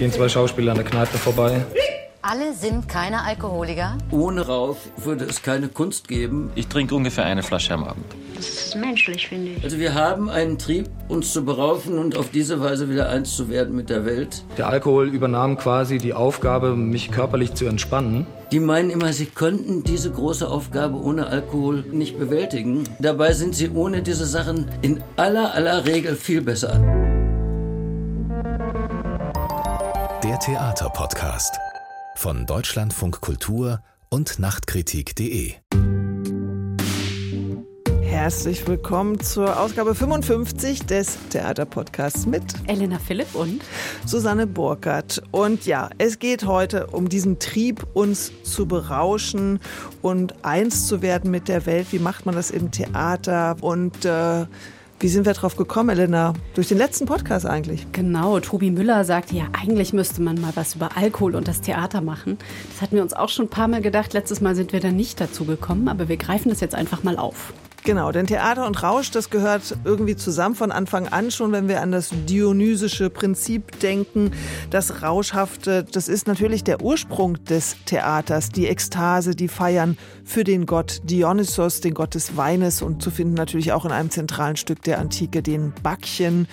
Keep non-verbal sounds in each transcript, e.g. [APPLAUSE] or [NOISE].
Gehen zwei Schauspieler an der Kneipe vorbei. Alle sind keine Alkoholiker. Ohne Rauch würde es keine Kunst geben. Ich trinke ungefähr eine Flasche am Abend. Das ist menschlich, finde ich. Also wir haben einen Trieb, uns zu beraufen und auf diese Weise wieder eins zu werden mit der Welt. Der Alkohol übernahm quasi die Aufgabe, mich körperlich zu entspannen. Die meinen immer, sie könnten diese große Aufgabe ohne Alkohol nicht bewältigen. Dabei sind sie ohne diese Sachen in aller aller Regel viel besser. Theaterpodcast von Deutschlandfunk Kultur und Nachtkritik.de. Herzlich willkommen zur Ausgabe 55 des Theaterpodcasts mit Elena Philipp und Susanne Burkhardt. Und ja, es geht heute um diesen Trieb, uns zu berauschen und eins zu werden mit der Welt. Wie macht man das im Theater? Und äh, wie sind wir drauf gekommen, Elena? Durch den letzten Podcast eigentlich. Genau, Tobi Müller sagte ja, eigentlich müsste man mal was über Alkohol und das Theater machen. Das hatten wir uns auch schon ein paar Mal gedacht. Letztes Mal sind wir da nicht dazu gekommen, aber wir greifen das jetzt einfach mal auf. Genau, denn Theater und Rausch, das gehört irgendwie zusammen von Anfang an schon, wenn wir an das dionysische Prinzip denken. Das Rauschhafte, das ist natürlich der Ursprung des Theaters, die Ekstase, die Feiern für den Gott Dionysos, den Gott des Weines und zu finden natürlich auch in einem zentralen Stück der Antike, den Backchen,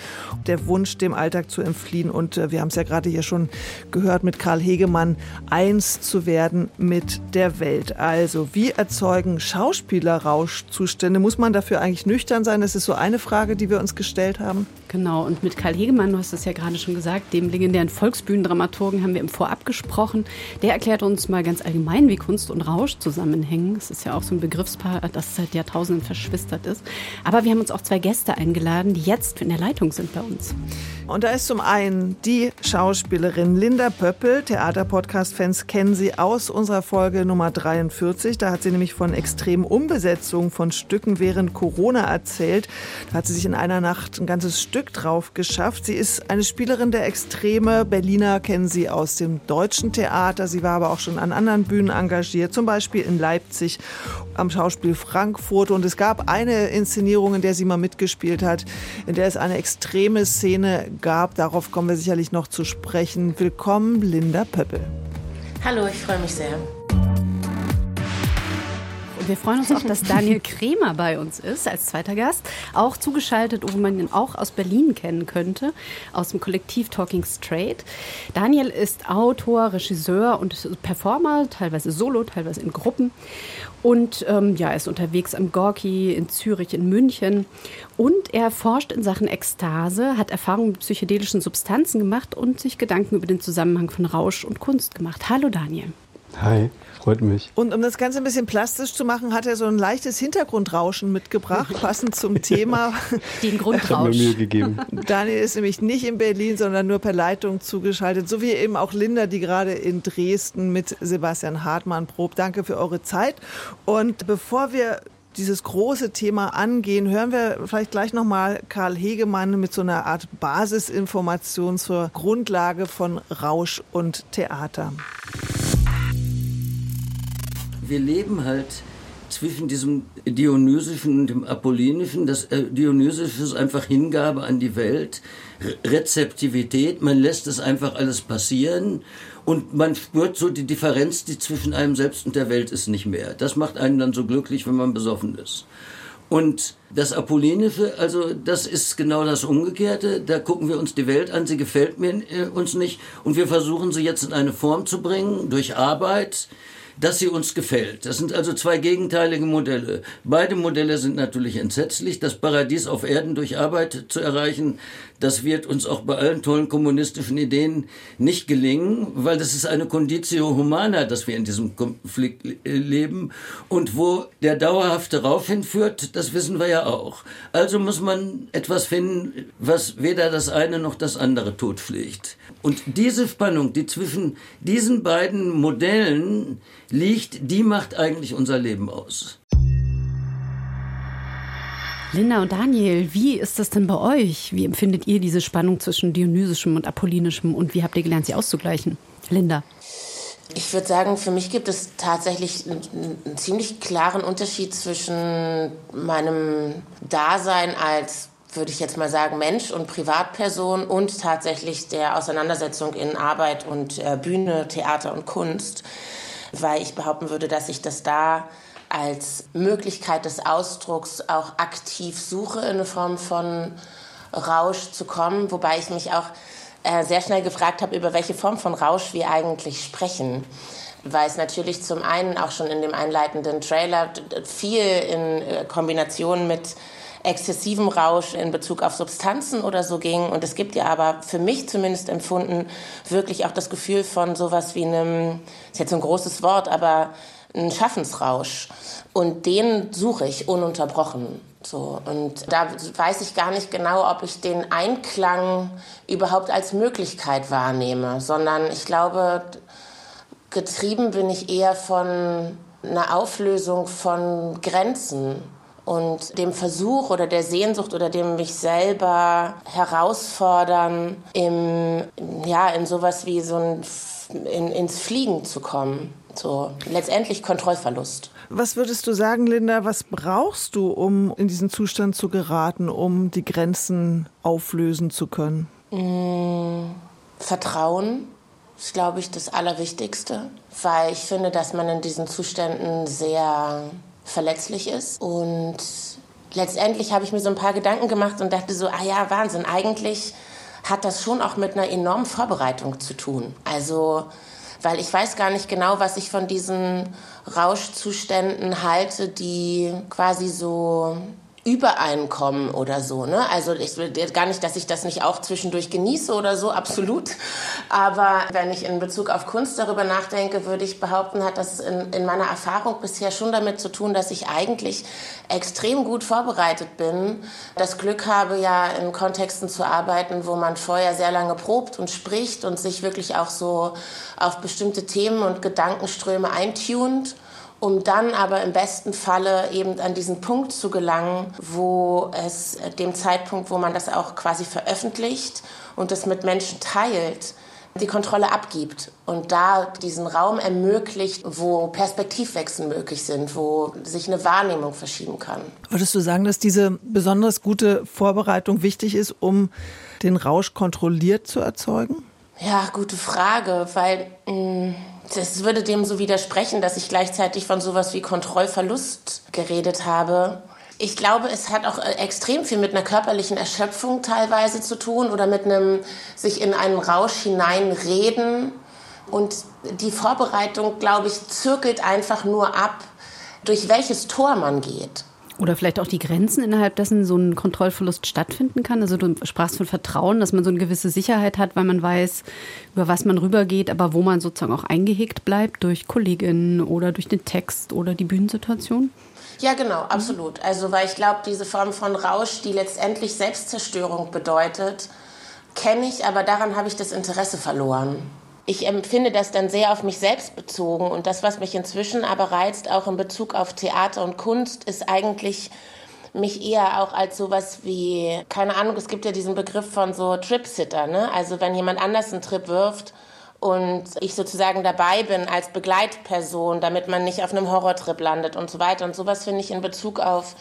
der Wunsch, dem Alltag zu entfliehen. Und äh, wir haben es ja gerade hier schon gehört mit Karl Hegemann, eins zu werden mit der Welt. Also, wie erzeugen Schauspieler Rauschzustände? Muss man dafür eigentlich nüchtern sein? Das ist so eine Frage, die wir uns gestellt haben. Genau, und mit Karl Hegemann, du hast es ja gerade schon gesagt, dem legendären Volksbühnendramaturgen haben wir im Vorab gesprochen. Der erklärt uns mal ganz allgemein, wie Kunst und Rausch zusammenhängen. Es ist ja auch so ein Begriffspaar, das seit Jahrtausenden verschwistert ist. Aber wir haben uns auch zwei Gäste eingeladen, die jetzt in der Leitung sind bei uns. Und da ist zum einen die Schauspielerin Linda Pöppel. Theaterpodcast-Fans kennen sie aus unserer Folge Nummer 43. Da hat sie nämlich von extremen Umbesetzungen von Stücken während Corona erzählt. Da hat sie sich in einer Nacht ein ganzes Stück drauf geschafft. Sie ist eine Spielerin der Extreme. Berliner kennen sie aus dem deutschen Theater. Sie war aber auch schon an anderen Bühnen engagiert, zum Beispiel in Leipzig am Schauspiel Frankfurt. Und es gab eine Inszenierung, in der sie mal mitgespielt hat, in der es eine extreme Szene gab. Darauf kommen wir sicherlich noch zu sprechen. Willkommen, Linda Pöppel. Hallo, ich freue mich sehr. Und wir freuen uns auch, dass Daniel Kremer bei uns ist als zweiter Gast. Auch zugeschaltet, wo man ihn auch aus Berlin kennen könnte, aus dem Kollektiv Talking Straight. Daniel ist Autor, Regisseur und Performer, teilweise solo, teilweise in Gruppen. Und ähm, ja, er ist unterwegs am Gorki, in Zürich, in München. Und er forscht in Sachen Ekstase, hat Erfahrungen mit psychedelischen Substanzen gemacht und sich Gedanken über den Zusammenhang von Rausch und Kunst gemacht. Hallo Daniel. Hi, freut mich. Und um das Ganze ein bisschen plastisch zu machen, hat er so ein leichtes Hintergrundrauschen mitgebracht, passend zum Thema. [LAUGHS] Den Ich habe mir Grundrausch. Mühe gegeben. Daniel ist nämlich nicht in Berlin, sondern nur per Leitung zugeschaltet, so wie eben auch Linda, die gerade in Dresden mit Sebastian Hartmann probt. Danke für eure Zeit. Und bevor wir dieses große Thema angehen, hören wir vielleicht gleich nochmal Karl Hegemann mit so einer Art Basisinformation zur Grundlage von Rausch und Theater. Wir leben halt zwischen diesem Dionysischen und dem Apollinischen. Das äh, Dionysische ist einfach Hingabe an die Welt, Re Rezeptivität, man lässt es einfach alles passieren und man spürt so die Differenz, die zwischen einem selbst und der Welt ist, nicht mehr. Das macht einen dann so glücklich, wenn man besoffen ist. Und das Apollinische, also das ist genau das Umgekehrte. Da gucken wir uns die Welt an, sie gefällt mir äh, uns nicht und wir versuchen sie jetzt in eine Form zu bringen durch Arbeit, dass sie uns gefällt. Das sind also zwei gegenteilige Modelle. Beide Modelle sind natürlich entsetzlich. Das Paradies auf Erden durch Arbeit zu erreichen, das wird uns auch bei allen tollen kommunistischen Ideen nicht gelingen, weil das ist eine Conditio humana, dass wir in diesem Konflikt le- leben. Und wo der dauerhafte Rauf hinführt, das wissen wir ja auch. Also muss man etwas finden, was weder das eine noch das andere totschlägt. Und diese Spannung, die zwischen diesen beiden Modellen liegt, die macht eigentlich unser Leben aus. Linda und Daniel, wie ist das denn bei euch? Wie empfindet ihr diese Spannung zwischen dionysischem und apollinischem und wie habt ihr gelernt, sie auszugleichen? Linda. Ich würde sagen, für mich gibt es tatsächlich einen, einen ziemlich klaren Unterschied zwischen meinem Dasein als würde ich jetzt mal sagen, Mensch und Privatperson und tatsächlich der Auseinandersetzung in Arbeit und äh, Bühne, Theater und Kunst, weil ich behaupten würde, dass ich das da als Möglichkeit des Ausdrucks auch aktiv suche, in eine Form von Rausch zu kommen, wobei ich mich auch äh, sehr schnell gefragt habe, über welche Form von Rausch wir eigentlich sprechen weil es natürlich zum einen auch schon in dem einleitenden Trailer viel in äh, Kombination mit exzessivem Rausch in Bezug auf Substanzen oder so ging. Und es gibt ja aber für mich zumindest empfunden wirklich auch das Gefühl von sowas wie einem, ist jetzt ein großes Wort, aber ein Schaffensrausch. Und den suche ich ununterbrochen. So, und da weiß ich gar nicht genau, ob ich den Einklang überhaupt als Möglichkeit wahrnehme, sondern ich glaube, getrieben bin ich eher von einer Auflösung von Grenzen und dem Versuch oder der Sehnsucht oder dem mich selber herausfordern, im, ja, in sowas wie so ein, in, ins Fliegen zu kommen. So, letztendlich Kontrollverlust. Was würdest du sagen, Linda, was brauchst du, um in diesen Zustand zu geraten, um die Grenzen auflösen zu können? Mmh, Vertrauen ist, glaube ich, das Allerwichtigste, weil ich finde, dass man in diesen Zuständen sehr verletzlich ist. Und letztendlich habe ich mir so ein paar Gedanken gemacht und dachte so, ah ja, Wahnsinn, eigentlich hat das schon auch mit einer enormen Vorbereitung zu tun. Also, weil ich weiß gar nicht genau, was ich von diesen Rauschzuständen halte, die quasi so Übereinkommen oder so. Ne? Also ich will gar nicht, dass ich das nicht auch zwischendurch genieße oder so, absolut. Aber wenn ich in Bezug auf Kunst darüber nachdenke, würde ich behaupten, hat das in, in meiner Erfahrung bisher schon damit zu tun, dass ich eigentlich extrem gut vorbereitet bin. Das Glück habe, ja in Kontexten zu arbeiten, wo man vorher sehr lange probt und spricht und sich wirklich auch so auf bestimmte Themen und Gedankenströme eintunt um dann aber im besten Falle eben an diesen Punkt zu gelangen, wo es äh, dem Zeitpunkt, wo man das auch quasi veröffentlicht und es mit Menschen teilt, die Kontrolle abgibt und da diesen Raum ermöglicht, wo Perspektivwechsel möglich sind, wo sich eine Wahrnehmung verschieben kann. Würdest du sagen, dass diese besonders gute Vorbereitung wichtig ist, um den Rausch kontrolliert zu erzeugen? Ja, gute Frage, weil mh, mm, das würde dem so widersprechen, dass ich gleichzeitig von sowas wie Kontrollverlust geredet habe. Ich glaube, es hat auch äh, extrem viel mit einer körperlichen Erschöpfung teilweise zu tun oder mit einem sich in einen Rausch hineinreden. Und die Vorbereitung, glaube ich, zirkelt einfach nur ab, durch welches Tor man geht. Oder vielleicht auch die Grenzen, innerhalb dessen so ein Kontrollverlust stattfinden kann. Also du sprachst von Vertrauen, dass man so eine gewisse Sicherheit hat, weil man weiß, über was man rübergeht, aber wo man sozusagen auch eingehegt bleibt durch Kolleginnen oder durch den Text oder die Bühnensituation. Ja, genau, absolut. Also weil ich glaube, diese Form von Rausch, die letztendlich Selbstzerstörung bedeutet, kenne ich, aber daran habe ich das Interesse verloren ich empfinde das dann sehr auf mich selbst bezogen. Und das, was mich inzwischen aber reizt, auch in Bezug auf Theater und Kunst, ist eigentlich mich eher auch als sowas wie, keine Ahnung, es gibt ja diesen Begriff von so Tripsitter, ne? Also wenn jemand anders einen Trip wirft und ich sozusagen dabei bin als Begleitperson, damit man nicht auf einem Horrortrip landet und so weiter. Und sowas finde ich in Bezug auf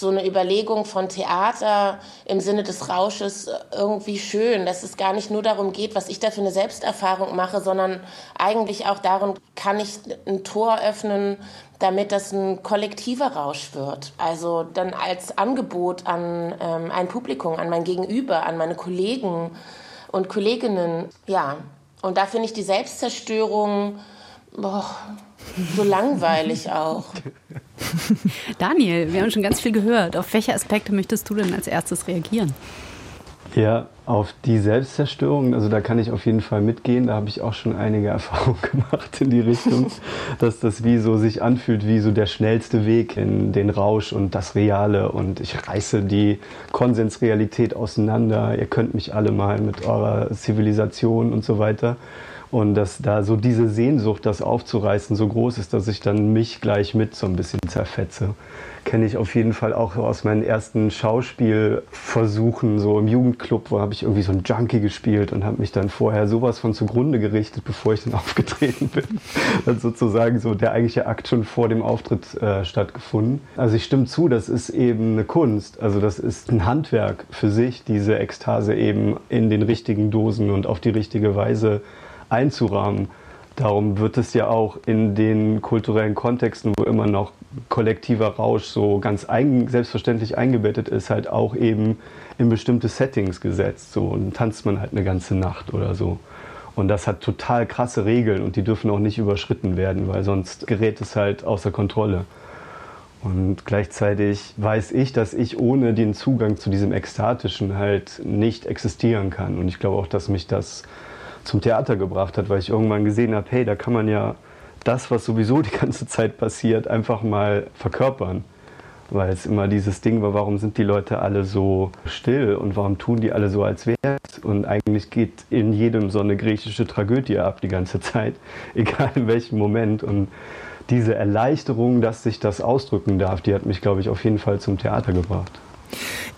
so eine Überlegung von Theater im Sinne des Rausches irgendwie schön, dass es gar nicht nur darum geht, was ich da für eine Selbsterfahrung mache, sondern eigentlich auch darum, kann ich ein Tor öffnen, damit das ein kollektiver Rausch wird. Also dann als Angebot an ähm, ein Publikum, an mein Gegenüber, an meine Kollegen und Kolleginnen. Ja, und da finde ich die Selbstzerstörung boah, so langweilig auch. [LAUGHS] Daniel, wir haben schon ganz viel gehört. Auf welche Aspekte möchtest du denn als erstes reagieren? Ja, auf die Selbstzerstörung, also da kann ich auf jeden Fall mitgehen. Da habe ich auch schon einige [LAUGHS] Erfahrungen gemacht in die Richtung, dass das wie so sich anfühlt wie so der schnellste Weg in den Rausch und das Reale. Und ich reiße die Konsensrealität auseinander. Ihr könnt mich alle mal mit eurer Zivilisation und so weiter. Und dass da so diese Sehnsucht, das aufzureißen, so groß ist, dass ich dann mich gleich mit so ein bisschen zerfetze. Kenne ich auf jeden Fall auch aus meinen ersten Schauspielversuchen, so im Jugendclub, wo habe ich irgendwie so ein Junkie gespielt und habe mich dann vorher sowas von zugrunde gerichtet, bevor ich dann [LAUGHS] aufgetreten bin. Hat sozusagen so der eigentliche Akt schon vor dem Auftritt äh, stattgefunden. Also ich stimme zu, das ist eben eine Kunst. Also das ist ein Handwerk für sich, diese Ekstase eben in den richtigen Dosen und auf die richtige Weise einzurahmen. Darum wird es ja auch in den kulturellen Kontexten, wo immer noch kollektiver Rausch so ganz eigen, selbstverständlich eingebettet ist, halt auch eben in bestimmte Settings gesetzt. So, und tanzt man halt eine ganze Nacht oder so. Und das hat total krasse Regeln und die dürfen auch nicht überschritten werden, weil sonst gerät es halt außer Kontrolle. Und gleichzeitig weiß ich, dass ich ohne den Zugang zu diesem Ekstatischen halt nicht existieren kann. Und ich glaube auch, dass mich das zum Theater gebracht hat, weil ich irgendwann gesehen habe, hey, da kann man ja das, was sowieso die ganze Zeit passiert, einfach mal verkörpern. Weil es immer dieses Ding war, warum sind die Leute alle so still und warum tun die alle so, als wäre es? Und eigentlich geht in jedem so eine griechische Tragödie ab die ganze Zeit, [LAUGHS] egal in welchem Moment. Und diese Erleichterung, dass sich das ausdrücken darf, die hat mich, glaube ich, auf jeden Fall zum Theater gebracht.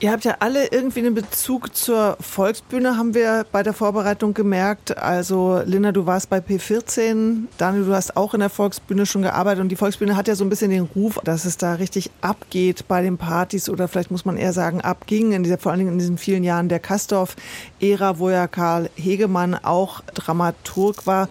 Ihr habt ja alle irgendwie einen Bezug zur Volksbühne, haben wir bei der Vorbereitung gemerkt. Also Linda, du warst bei P14, Daniel, du hast auch in der Volksbühne schon gearbeitet und die Volksbühne hat ja so ein bisschen den Ruf, dass es da richtig abgeht bei den Partys oder vielleicht muss man eher sagen abging, in dieser, vor allen Dingen in diesen vielen Jahren der Kastorf-Ära, wo ja Karl Hegemann auch Dramaturg war.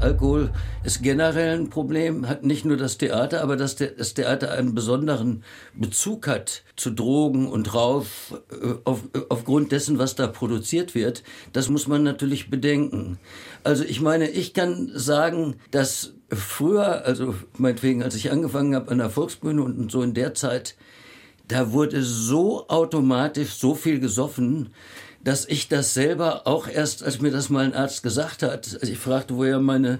Alkohol ist generell ein Problem, hat nicht nur das Theater, aber dass das Theater einen besonderen Bezug hat zu Drogen und Rauf äh, auf, aufgrund dessen, was da produziert wird, das muss man natürlich bedenken. Also ich meine, ich kann sagen, dass früher, also meinetwegen, als ich angefangen habe an der Volksbühne und so in der Zeit, da wurde so automatisch so viel gesoffen, dass ich das selber auch erst, als mir das mal ein Arzt gesagt hat, als ich fragte, woher meine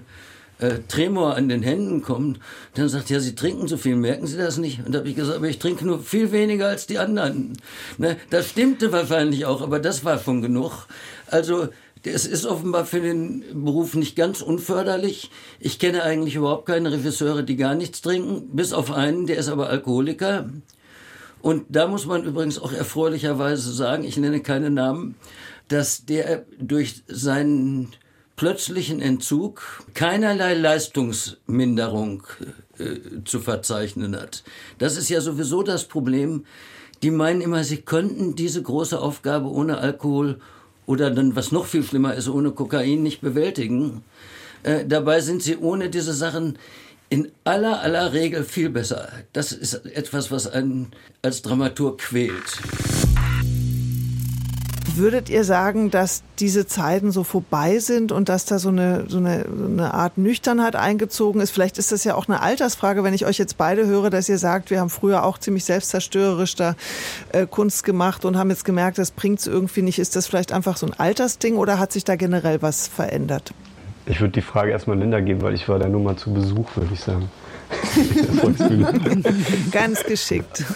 äh, Tremor an den Händen kommt, dann sagt, ja, Sie trinken so viel, merken Sie das nicht? Und da habe ich gesagt, aber ich trinke nur viel weniger als die anderen. Ne? Das stimmte wahrscheinlich auch, aber das war schon genug. Also es ist offenbar für den Beruf nicht ganz unförderlich. Ich kenne eigentlich überhaupt keine Regisseure, die gar nichts trinken, bis auf einen, der ist aber Alkoholiker. Und da muss man übrigens auch erfreulicherweise sagen, ich nenne keine Namen, dass der durch seinen plötzlichen Entzug keinerlei Leistungsminderung äh, zu verzeichnen hat. Das ist ja sowieso das Problem. Die meinen immer, sie könnten diese große Aufgabe ohne Alkohol oder dann, was noch viel schlimmer ist, ohne Kokain nicht bewältigen. Äh, dabei sind sie ohne diese Sachen in aller, aller Regel viel besser. Das ist etwas, was einen als Dramaturg quält. Würdet ihr sagen, dass diese Zeiten so vorbei sind und dass da so eine, so eine, so eine Art Nüchternheit eingezogen ist? Vielleicht ist das ja auch eine Altersfrage, wenn ich euch jetzt beide höre, dass ihr sagt, wir haben früher auch ziemlich selbstzerstörerisch da äh, Kunst gemacht und haben jetzt gemerkt, das bringt es irgendwie nicht. Ist das vielleicht einfach so ein Altersding oder hat sich da generell was verändert? Ich würde die Frage erstmal Linda geben, weil ich war da nur mal zu Besuch, würde ich sagen. [LAUGHS] Ganz geschickt. [LAUGHS]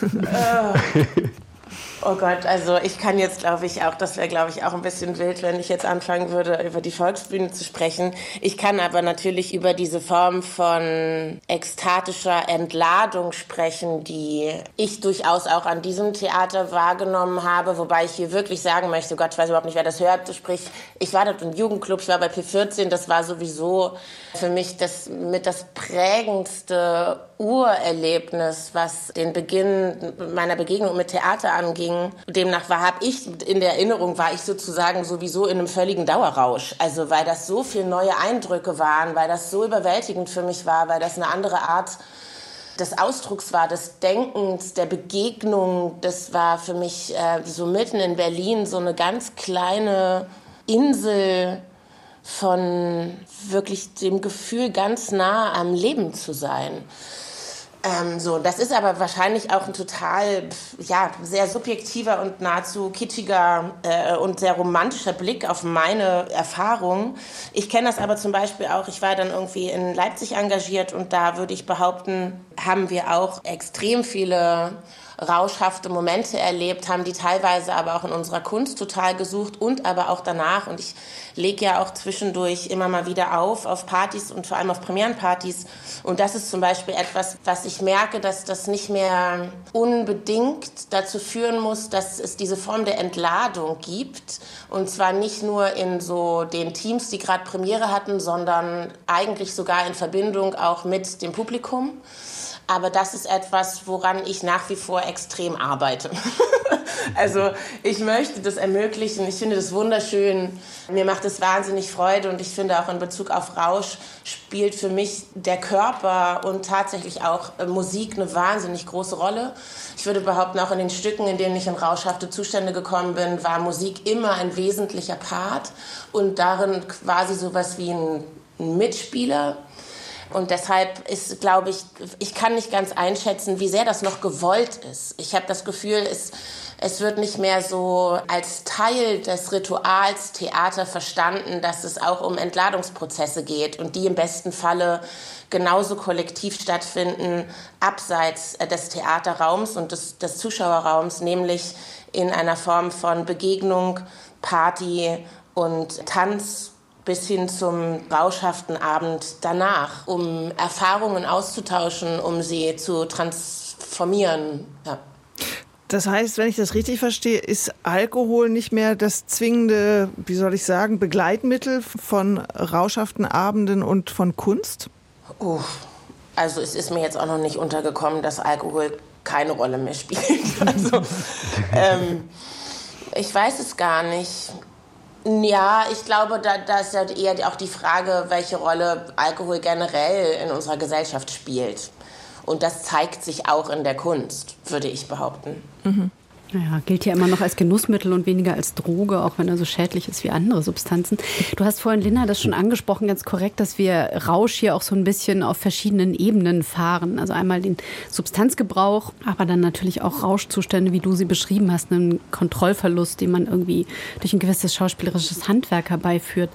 Oh Gott, also ich kann jetzt, glaube ich, auch, das wäre, glaube ich, auch ein bisschen wild, wenn ich jetzt anfangen würde, über die Volksbühne zu sprechen. Ich kann aber natürlich über diese Form von ekstatischer Entladung sprechen, die ich durchaus auch an diesem Theater wahrgenommen habe, wobei ich hier wirklich sagen möchte, Gott, ich weiß überhaupt nicht, wer das hört, sprich, ich war dort im Jugendclub, ich war bei P14, das war sowieso für mich das mit das prägendste Urerlebnis, was den Beginn meiner Begegnung mit Theater anging. Demnach war, habe ich in der Erinnerung, war ich sozusagen sowieso in einem völligen Dauerrausch. Also weil das so viele neue Eindrücke waren, weil das so überwältigend für mich war, weil das eine andere Art des Ausdrucks war, des Denkens, der Begegnung. Das war für mich äh, so mitten in Berlin so eine ganz kleine Insel von wirklich dem Gefühl, ganz nah am Leben zu sein. Ähm, so, das ist aber wahrscheinlich auch ein total, ja, sehr subjektiver und nahezu kitschiger äh, und sehr romantischer Blick auf meine Erfahrung. Ich kenne das aber zum Beispiel auch, ich war dann irgendwie in Leipzig engagiert und da würde ich behaupten, haben wir auch extrem viele rauschhafte Momente erlebt, haben die teilweise aber auch in unserer Kunst total gesucht und aber auch danach. Und ich lege ja auch zwischendurch immer mal wieder auf, auf Partys und vor allem auf Premierenpartys. Und das ist zum Beispiel etwas, was ich merke, dass das nicht mehr unbedingt dazu führen muss, dass es diese Form der Entladung gibt. Und zwar nicht nur in so den Teams, die gerade Premiere hatten, sondern eigentlich sogar in Verbindung auch mit dem Publikum. Aber das ist etwas, woran ich nach wie vor extrem arbeite. [LAUGHS] also ich möchte das ermöglichen. Ich finde das wunderschön. Mir macht es wahnsinnig Freude und ich finde auch in Bezug auf Rausch spielt für mich der Körper und tatsächlich auch äh, Musik eine wahnsinnig große Rolle. Ich würde behaupten, auch in den Stücken, in denen ich in rauschhafte Zustände gekommen bin, war Musik immer ein wesentlicher Part und darin quasi sowas wie ein Mitspieler und deshalb ist, glaube ich, ich kann nicht ganz einschätzen, wie sehr das noch gewollt ist. Ich habe das Gefühl, es, es wird nicht mehr so als Teil des Rituals Theater verstanden, dass es auch um Entladungsprozesse geht und die im besten Falle genauso kollektiv stattfinden, abseits des Theaterraums und des, des Zuschauerraums, nämlich in einer Form von Begegnung, Party und Tanz bis hin zum rauschhaften Abend danach, um Erfahrungen auszutauschen, um sie zu transformieren. Ja. Das heißt, wenn ich das richtig verstehe, ist Alkohol nicht mehr das zwingende, wie soll ich sagen, Begleitmittel von rauschhaften Abenden und von Kunst? Uh, also es ist mir jetzt auch noch nicht untergekommen, dass Alkohol keine Rolle mehr spielt. [LAUGHS] Also ähm, ich weiß es gar nicht. Ja, ich glaube, da, da ist ja eher auch die Frage, welche Rolle Alkohol generell in unserer Gesellschaft spielt. Und das zeigt sich auch in der Kunst, würde ich behaupten. Mhm. Naja, gilt ja immer noch als Genussmittel und weniger als Droge, auch wenn er so schädlich ist wie andere Substanzen. Du hast vorhin, Linda, das schon angesprochen, ganz korrekt, dass wir Rausch hier auch so ein bisschen auf verschiedenen Ebenen fahren. Also einmal den Substanzgebrauch, aber dann natürlich auch Rauschzustände, wie du sie beschrieben hast, einen Kontrollverlust, den man irgendwie durch ein gewisses schauspielerisches Handwerk herbeiführt.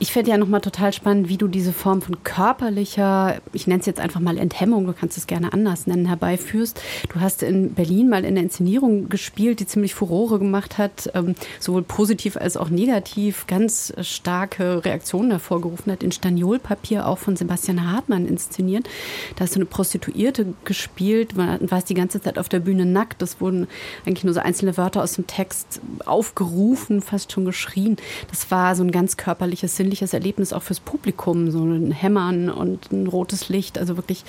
Ich fände ja nochmal total spannend, wie du diese Form von körperlicher, ich nenne es jetzt einfach mal Enthemmung, du kannst es gerne anders nennen, herbeiführst. Du hast in Berlin mal in der Inszenierung gespielt, die ziemlich Furore gemacht hat, ähm, sowohl positiv als auch negativ, ganz starke Reaktionen hervorgerufen hat. In Staniolpapier auch von Sebastian Hartmann inszeniert. Da hast du eine Prostituierte gespielt, warst die ganze Zeit auf der Bühne nackt. Das wurden eigentlich nur so einzelne Wörter aus dem Text aufgerufen, fast schon geschrien. Das war so ein ganz körperliches sinnliches Erlebnis auch fürs Publikum, so ein Hämmern und ein rotes Licht, also wirklich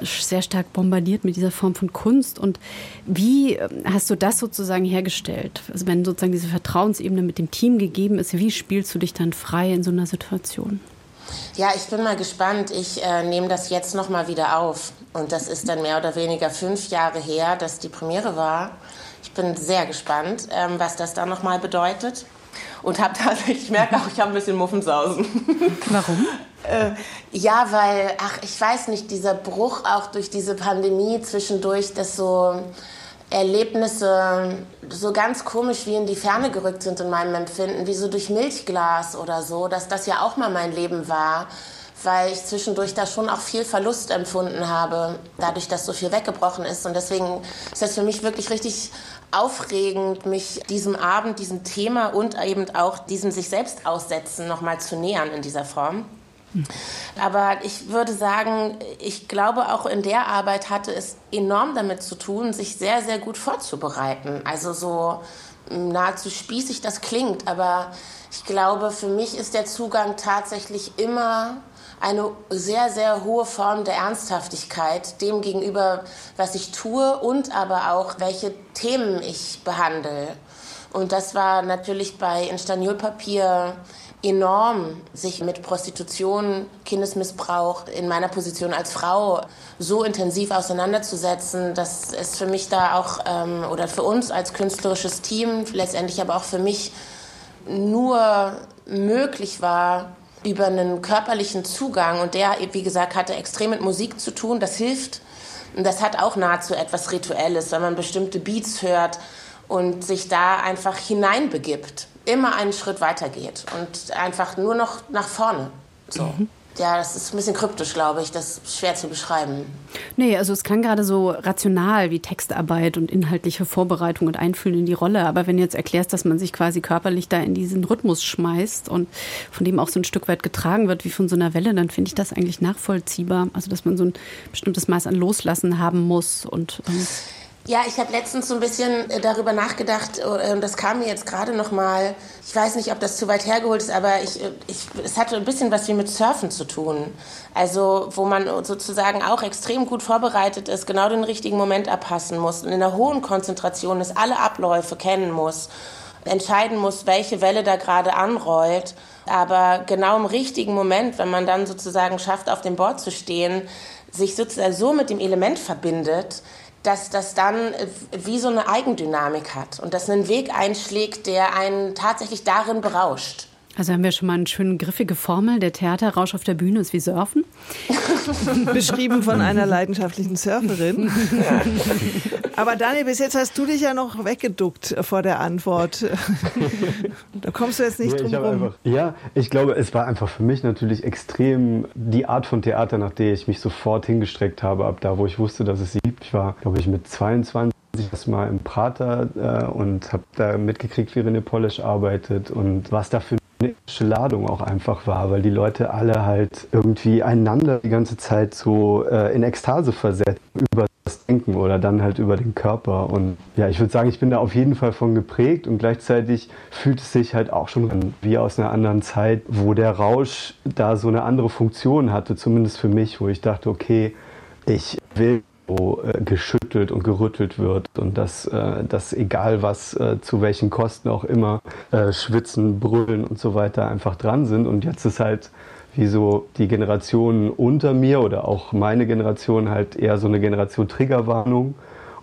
sehr stark bombardiert mit dieser Form von Kunst. Und wie ähm, hast du das sozusagen hergestellt? Also wenn sozusagen diese Vertrauensebene mit dem Team gegeben ist, wie spielst du dich dann frei in so einer Situation? Ja, ich bin mal gespannt. Ich äh, nehme das jetzt noch mal wieder auf. Und das ist dann mehr oder weniger fünf Jahre her, dass die Premiere war. Ich bin sehr gespannt, ähm, was das dann noch mal bedeutet und habe tatsächlich, [LAUGHS] ich merke auch, ich habe ein bisschen Muffensausen. Warum? [LAUGHS] äh, ja, weil, ach, ich weiß nicht, dieser Bruch auch durch diese Pandemie zwischendurch, dass so Erlebnisse so ganz komisch wie in die Ferne gerückt sind in meinem Empfinden, wie so durch Milchglas oder so, dass das ja auch mal mein Leben war weil ich zwischendurch da schon auch viel Verlust empfunden habe, dadurch, dass so viel weggebrochen ist. Und deswegen ist das für mich wirklich richtig aufregend, mich diesem Abend, diesem Thema und eben auch diesem sich selbst aussetzen nochmal zu nähern in dieser Form. Aber ich würde sagen, ich glaube, auch in der Arbeit hatte es enorm damit zu tun, sich sehr, sehr gut vorzubereiten. Also so nahezu spießig das klingt, aber ich glaube, für mich ist der Zugang tatsächlich immer eine sehr, sehr hohe Form der Ernsthaftigkeit dem gegenüber, was ich tue und aber auch, welche Themen ich behandle. Und das war natürlich bei Instaniolpapier enorm, sich mit Prostitution, Kindesmissbrauch in meiner Position als Frau so intensiv auseinanderzusetzen, dass es für mich da auch ähm, oder für uns als künstlerisches Team, letztendlich aber auch für mich nur möglich war, über einen körperlichen Zugang und der, wie gesagt, hatte extrem mit Musik zu tun. Das hilft. Und das hat auch nahezu etwas Rituelles, wenn man bestimmte Beats hört und sich da einfach hineinbegibt, immer einen Schritt weiter geht und einfach nur noch nach vorne. So. Mhm. Ja, das ist ein bisschen kryptisch, glaube ich. Das ist schwer zu beschreiben. Nee, also es klang gerade so rational wie Textarbeit und inhaltliche Vorbereitung und Einfühlen in die Rolle. Aber wenn du jetzt erklärst, dass man sich quasi körperlich da in diesen Rhythmus schmeißt und von dem auch so ein Stück weit getragen wird wie von so einer Welle, dann finde ich das eigentlich nachvollziehbar. Also dass man so ein bestimmtes Maß an Loslassen haben muss und ähm ja, ich habe letztens so ein bisschen äh, darüber nachgedacht äh, und das kam mir jetzt gerade noch mal. Ich weiß nicht, ob das zu weit hergeholt ist, aber ich, äh, ich, es hatte ein bisschen was wie mit Surfen zu tun. Also wo man sozusagen auch extrem gut vorbereitet ist, genau den richtigen Moment abpassen muss und in einer hohen Konzentration ist, alle Abläufe kennen muss, entscheiden muss, welche Welle da gerade anrollt. Aber genau im richtigen Moment, wenn man dann sozusagen schafft, auf dem Board zu stehen, sich sozusagen so mit dem Element verbindet, dass das dann äh, wie so eine Eigendynamik hat und dass einen Weg einschlägt, der einen tatsächlich darin berauscht. Also haben wir schon mal eine schöne griffige Formel. Der Theaterrausch auf der Bühne ist wie Surfen. [LAUGHS] Beschrieben von einer leidenschaftlichen Surferin. [LAUGHS] Aber Daniel, bis jetzt hast du dich ja noch weggeduckt vor der Antwort. [LAUGHS] Da kommst du jetzt nicht ja, drum rum. Ja, ich glaube, es war einfach für mich natürlich extrem die Art von Theater, nach der ich mich sofort hingestreckt habe, ab da, wo ich wusste, dass es sie gibt. Ich war, glaube ich, mit 22 das mal im Prater äh, und habe da mitgekriegt, wie René Polish arbeitet und was da für eine Ladung auch einfach war, weil die Leute alle halt irgendwie einander die ganze Zeit so äh, in Ekstase versetzt über das Denken oder dann halt über den Körper. Und ja, ich würde sagen, ich bin da auf jeden Fall von geprägt und gleichzeitig fühlt es sich halt auch schon wie aus einer anderen Zeit, wo der Rausch da so eine andere Funktion hatte, zumindest für mich, wo ich dachte, okay, ich will wo äh, geschüttelt und gerüttelt wird und dass, äh, dass egal was, äh, zu welchen Kosten auch immer, äh, schwitzen, brüllen und so weiter einfach dran sind. Und jetzt ist halt wie so die Generationen unter mir oder auch meine Generation halt eher so eine Generation Triggerwarnung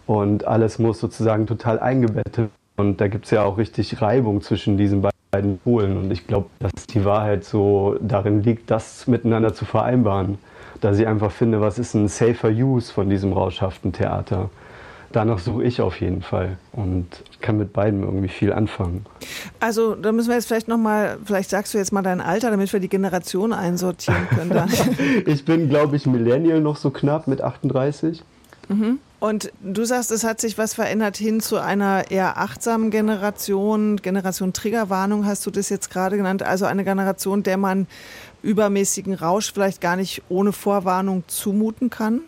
und alles muss sozusagen total eingebettet. Und da gibt es ja auch richtig Reibung zwischen diesen beiden Polen. Und ich glaube, dass die Wahrheit so darin liegt, das miteinander zu vereinbaren dass ich einfach finde, was ist ein safer Use von diesem rauschhaften Theater. Danach suche ich auf jeden Fall und kann mit beiden irgendwie viel anfangen. Also da müssen wir jetzt vielleicht nochmal, vielleicht sagst du jetzt mal dein Alter, damit wir die Generation einsortieren können. [LAUGHS] ich bin, glaube ich, Millennial noch so knapp mit 38. Mhm. Und du sagst, es hat sich was verändert hin zu einer eher achtsamen Generation, Generation Triggerwarnung hast du das jetzt gerade genannt, also eine Generation, der man übermäßigen Rausch vielleicht gar nicht ohne Vorwarnung zumuten kann?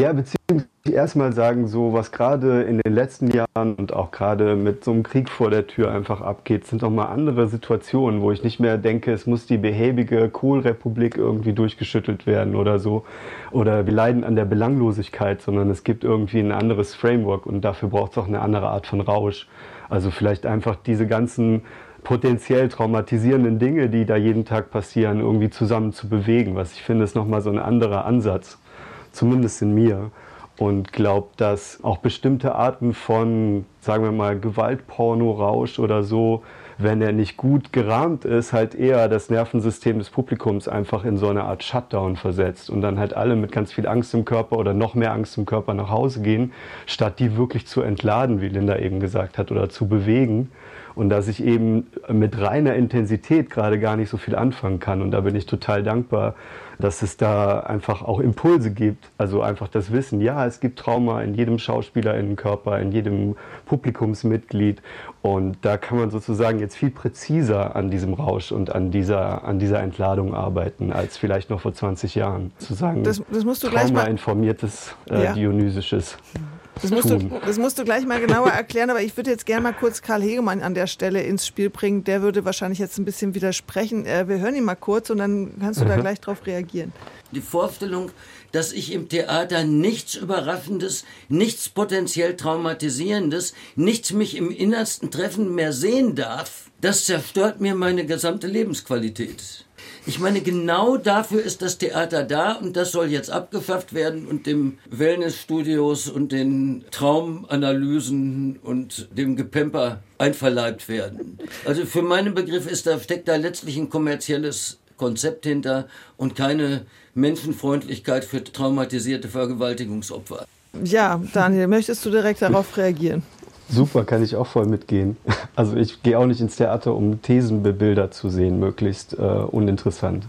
Ja, beziehungsweise erstmal sagen, so was gerade in den letzten Jahren und auch gerade mit so einem Krieg vor der Tür einfach abgeht, sind doch mal andere Situationen, wo ich nicht mehr denke, es muss die behäbige Kohlrepublik irgendwie durchgeschüttelt werden oder so. Oder wir leiden an der Belanglosigkeit, sondern es gibt irgendwie ein anderes Framework und dafür braucht es auch eine andere Art von Rausch. Also vielleicht einfach diese ganzen potenziell traumatisierenden Dinge, die da jeden Tag passieren, irgendwie zusammen zu bewegen. Was ich finde, ist nochmal so ein anderer Ansatz, zumindest in mir. Und glaube, dass auch bestimmte Arten von, sagen wir mal, Gewaltporno-Rausch oder so, wenn er nicht gut gerahmt ist, halt eher das Nervensystem des Publikums einfach in so eine Art Shutdown versetzt und dann halt alle mit ganz viel Angst im Körper oder noch mehr Angst im Körper nach Hause gehen, statt die wirklich zu entladen, wie Linda eben gesagt hat, oder zu bewegen und dass ich eben mit reiner Intensität gerade gar nicht so viel anfangen kann. Und da bin ich total dankbar, dass es da einfach auch Impulse gibt. Also einfach das Wissen, ja, es gibt Trauma in jedem Schauspieler, in Körper, in jedem Publikumsmitglied. Und da kann man sozusagen jetzt viel präziser an diesem Rausch und an dieser, an dieser Entladung arbeiten, als vielleicht noch vor 20 Jahren. Zu sagen, das, das musst du gleich mal informiertes äh, ja. Dionysisches. Das musst, du, das musst du gleich mal genauer erklären, aber ich würde jetzt gerne mal kurz Karl Hegemann an der Stelle ins Spiel bringen. Der würde wahrscheinlich jetzt ein bisschen widersprechen. Äh, wir hören ihn mal kurz und dann kannst du mhm. da gleich drauf reagieren. Die Vorstellung, dass ich im Theater nichts Überraffendes, nichts potenziell Traumatisierendes, nichts mich im Innersten treffen mehr sehen darf, das zerstört mir meine gesamte Lebensqualität. Ich meine, genau dafür ist das Theater da und das soll jetzt abgefafft werden und dem Wellnessstudios und den Traumanalysen und dem Gepemper einverleibt werden. Also für meinen Begriff ist da, steckt da letztlich ein kommerzielles Konzept hinter und keine Menschenfreundlichkeit für traumatisierte Vergewaltigungsopfer. Ja, Daniel, möchtest du direkt darauf reagieren? Super, kann ich auch voll mitgehen. [LAUGHS] Also ich gehe auch nicht ins Theater, um Thesenbilder zu sehen, möglichst äh, uninteressant.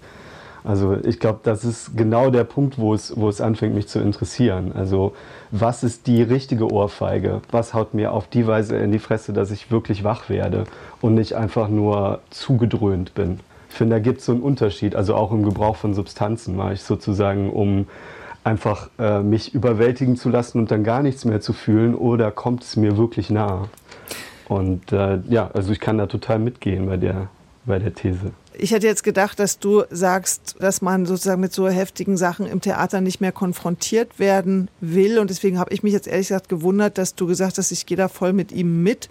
Also ich glaube, das ist genau der Punkt, wo es, wo es anfängt, mich zu interessieren. Also was ist die richtige Ohrfeige? Was haut mir auf die Weise in die Fresse, dass ich wirklich wach werde und nicht einfach nur zugedröhnt bin? Ich finde, da gibt es so einen Unterschied. Also auch im Gebrauch von Substanzen mache ich sozusagen, um einfach äh, mich überwältigen zu lassen und dann gar nichts mehr zu fühlen oder kommt es mir wirklich nahe? Und äh, ja, also ich kann da total mitgehen bei der, bei der These. Ich hätte jetzt gedacht, dass du sagst, dass man sozusagen mit so heftigen Sachen im Theater nicht mehr konfrontiert werden will. Und deswegen habe ich mich jetzt ehrlich gesagt gewundert, dass du gesagt hast, ich gehe da voll mit ihm mit,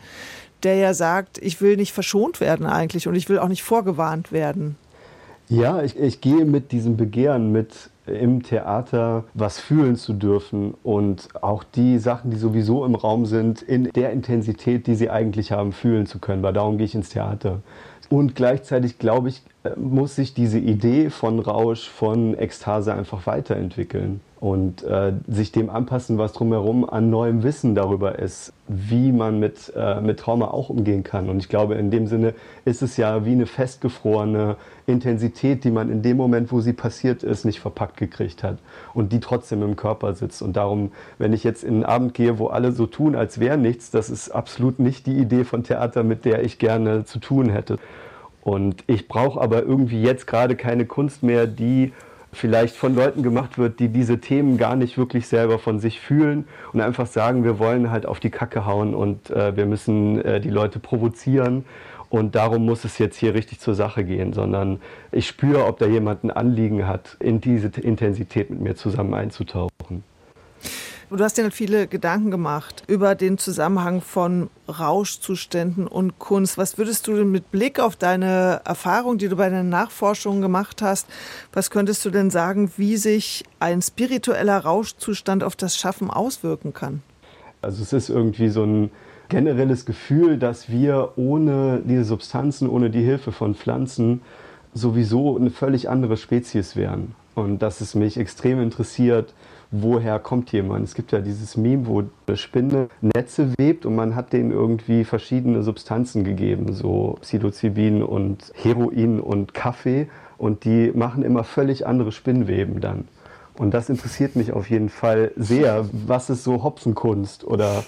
der ja sagt, ich will nicht verschont werden eigentlich und ich will auch nicht vorgewarnt werden. Ja, ich, ich gehe mit diesem Begehren mit, im Theater was fühlen zu dürfen und auch die Sachen, die sowieso im Raum sind, in der Intensität, die sie eigentlich haben, fühlen zu können. Weil darum gehe ich ins Theater. Und gleichzeitig, glaube ich, äh, muss sich diese Idee von Rausch, von Ekstase einfach weiterentwickeln und äh, sich dem anpassen, was drumherum an neuem Wissen darüber ist, wie man mit, äh, mit Trauma auch umgehen kann. Und ich glaube, in dem Sinne ist es ja wie eine festgefrorene Intensität, die man in dem Moment, wo sie passiert ist, nicht verpackt gekriegt hat und die trotzdem im Körper sitzt. Und darum, wenn ich jetzt in einen Abend gehe, wo alle so tun, als wäre nichts, das ist absolut nicht die Idee von Theater, mit der ich gerne zu tun hätte. Und ich brauche aber irgendwie jetzt gerade keine Kunst mehr, die vielleicht von Leuten gemacht wird, die diese Themen gar nicht wirklich selber von sich fühlen und einfach sagen, wir wollen halt auf die Kacke hauen und äh, wir müssen äh, die Leute provozieren und darum muss es jetzt hier richtig zur Sache gehen, sondern ich spüre, ob da jemand ein Anliegen hat, in diese Intensität mit mir zusammen einzutauchen. Du hast dir viele Gedanken gemacht über den Zusammenhang von Rauschzuständen und Kunst. Was würdest du denn mit Blick auf deine Erfahrung, die du bei deinen Nachforschungen gemacht hast, was könntest du denn sagen, wie sich ein spiritueller Rauschzustand auf das Schaffen auswirken kann? Also es ist irgendwie so ein generelles Gefühl, dass wir ohne diese Substanzen, ohne die Hilfe von Pflanzen sowieso eine völlig andere Spezies wären. Und dass es mich extrem interessiert, woher kommt jemand. Es gibt ja dieses Meme, wo eine Spinne Netze webt und man hat denen irgendwie verschiedene Substanzen gegeben, so Psilocybin und Heroin und Kaffee und die machen immer völlig andere Spinnweben dann. Und das interessiert mich auf jeden Fall sehr. Was ist so Hopfenkunst oder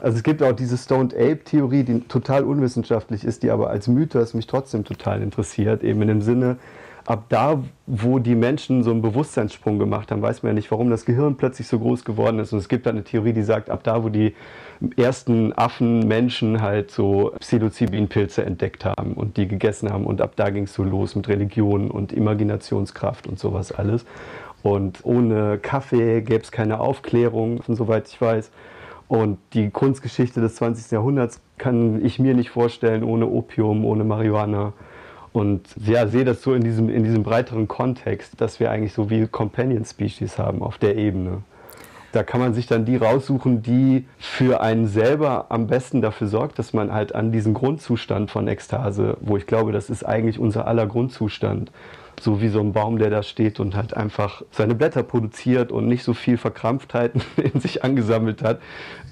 also es gibt auch diese Stoned Ape-Theorie, die total unwissenschaftlich ist, die aber als Mythos mich trotzdem total interessiert, eben in dem Sinne, ab da, wo die Menschen so einen Bewusstseinssprung gemacht haben, weiß man ja nicht, warum das Gehirn plötzlich so groß geworden ist. Und es gibt da eine Theorie, die sagt, ab da, wo die ersten Affen, Menschen halt so Psilocybin-Pilze entdeckt haben und die gegessen haben. Und ab da ging es so los mit Religion und Imaginationskraft und sowas alles. Und ohne Kaffee gäbe es keine Aufklärung, soweit ich weiß. Und die Kunstgeschichte des 20. Jahrhunderts kann ich mir nicht vorstellen ohne Opium, ohne Marihuana. Und ja, sehe das so in diesem, in diesem breiteren Kontext, dass wir eigentlich so wie Companion Species haben auf der Ebene. Da kann man sich dann die raussuchen, die für einen selber am besten dafür sorgt, dass man halt an diesen Grundzustand von Ekstase, wo ich glaube, das ist eigentlich unser aller Grundzustand, so wie so ein Baum, der da steht und halt einfach seine Blätter produziert und nicht so viel Verkrampftheiten [LAUGHS] in sich angesammelt hat.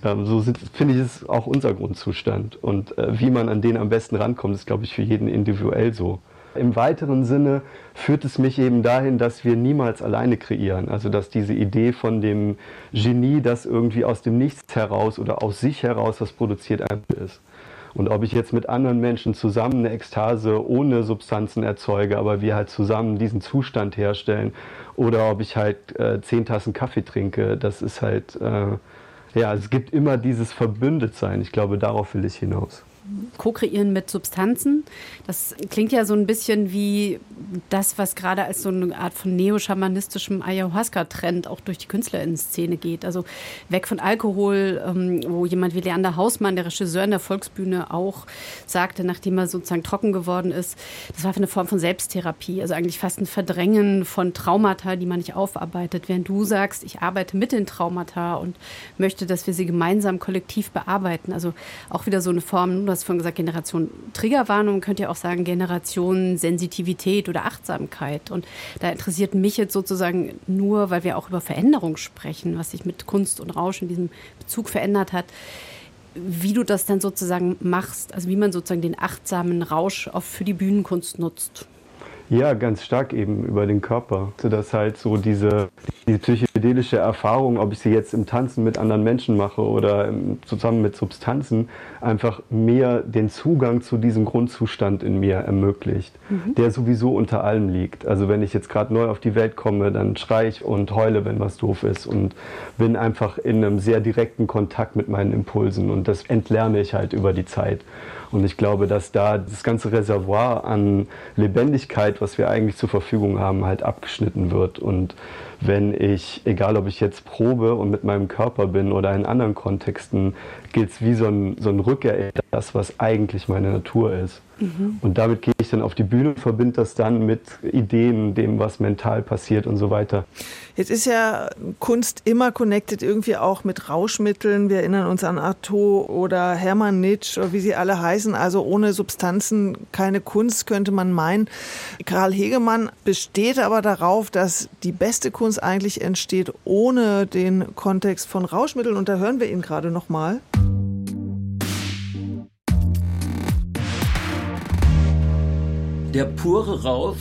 Ähm, so finde ich, ist auch unser Grundzustand. Und äh, wie man an den am besten rankommt, ist, glaube ich, für jeden individuell so. Im weiteren Sinne führt es mich eben dahin, dass wir niemals alleine kreieren. Also dass diese Idee von dem Genie, das irgendwie aus dem Nichts heraus oder aus sich heraus was produziert, ist. Und ob ich jetzt mit anderen Menschen zusammen eine Ekstase ohne Substanzen erzeuge, aber wir halt zusammen diesen Zustand herstellen, oder ob ich halt äh, zehn Tassen Kaffee trinke, das ist halt, äh, ja, es gibt immer dieses Verbündetsein. Ich glaube, darauf will ich hinaus. Co-kreieren mit Substanzen. Das klingt ja so ein bisschen wie das, was gerade als so eine Art von neo-schamanistischem Ayahuasca-Trend auch durch die Künstlerinnen-Szene geht. Also weg von Alkohol, ähm, wo jemand wie Leander Hausmann, der Regisseur in der Volksbühne, auch sagte, nachdem er sozusagen trocken geworden ist, das war eine Form von Selbsttherapie, also eigentlich fast ein Verdrängen von Traumata, die man nicht aufarbeitet. Während du sagst, ich arbeite mit den Traumata und möchte, dass wir sie gemeinsam kollektiv bearbeiten. Also auch wieder so eine Form, du hast vorhin gesagt, Generation Triggerwarnung, könnt ihr auch sagen Generation Sensitivität oder Achtsamkeit. Und da interessiert mich jetzt sozusagen nur, weil wir auch über Veränderung sprechen, was sich mit Kunst und Rausch in diesem Bezug verändert hat, wie du das dann sozusagen machst, also wie man sozusagen den achtsamen Rausch auch für die Bühnenkunst nutzt. Ja, ganz stark eben über den Körper. So dass halt so diese, diese psychedelische Erfahrung, ob ich sie jetzt im Tanzen mit anderen Menschen mache oder zusammen mit Substanzen, einfach mir den Zugang zu diesem Grundzustand in mir ermöglicht, mhm. der sowieso unter allem liegt. Also wenn ich jetzt gerade neu auf die Welt komme, dann schreie ich und heule, wenn was doof ist und bin einfach in einem sehr direkten Kontakt mit meinen Impulsen und das entlerne ich halt über die Zeit. Und ich glaube, dass da das ganze Reservoir an Lebendigkeit, was wir eigentlich zur Verfügung haben, halt abgeschnitten wird. Und wenn ich, egal ob ich jetzt probe und mit meinem Körper bin oder in anderen Kontexten, gilt es wie so ein, so ein Rückerinnern, das, was eigentlich meine Natur ist. Mhm. Und damit gehe ich dann auf die Bühne und verbinde das dann mit Ideen, dem, was mental passiert und so weiter. Jetzt ist ja Kunst immer connected irgendwie auch mit Rauschmitteln. Wir erinnern uns an Artaud oder Hermann Nitsch oder wie sie alle heißen. Also ohne Substanzen keine Kunst, könnte man meinen. Karl Hegemann besteht aber darauf, dass die beste Kunst eigentlich entsteht ohne den Kontext von Rauschmitteln. Und da hören wir ihn gerade noch mal. Der pure Rauf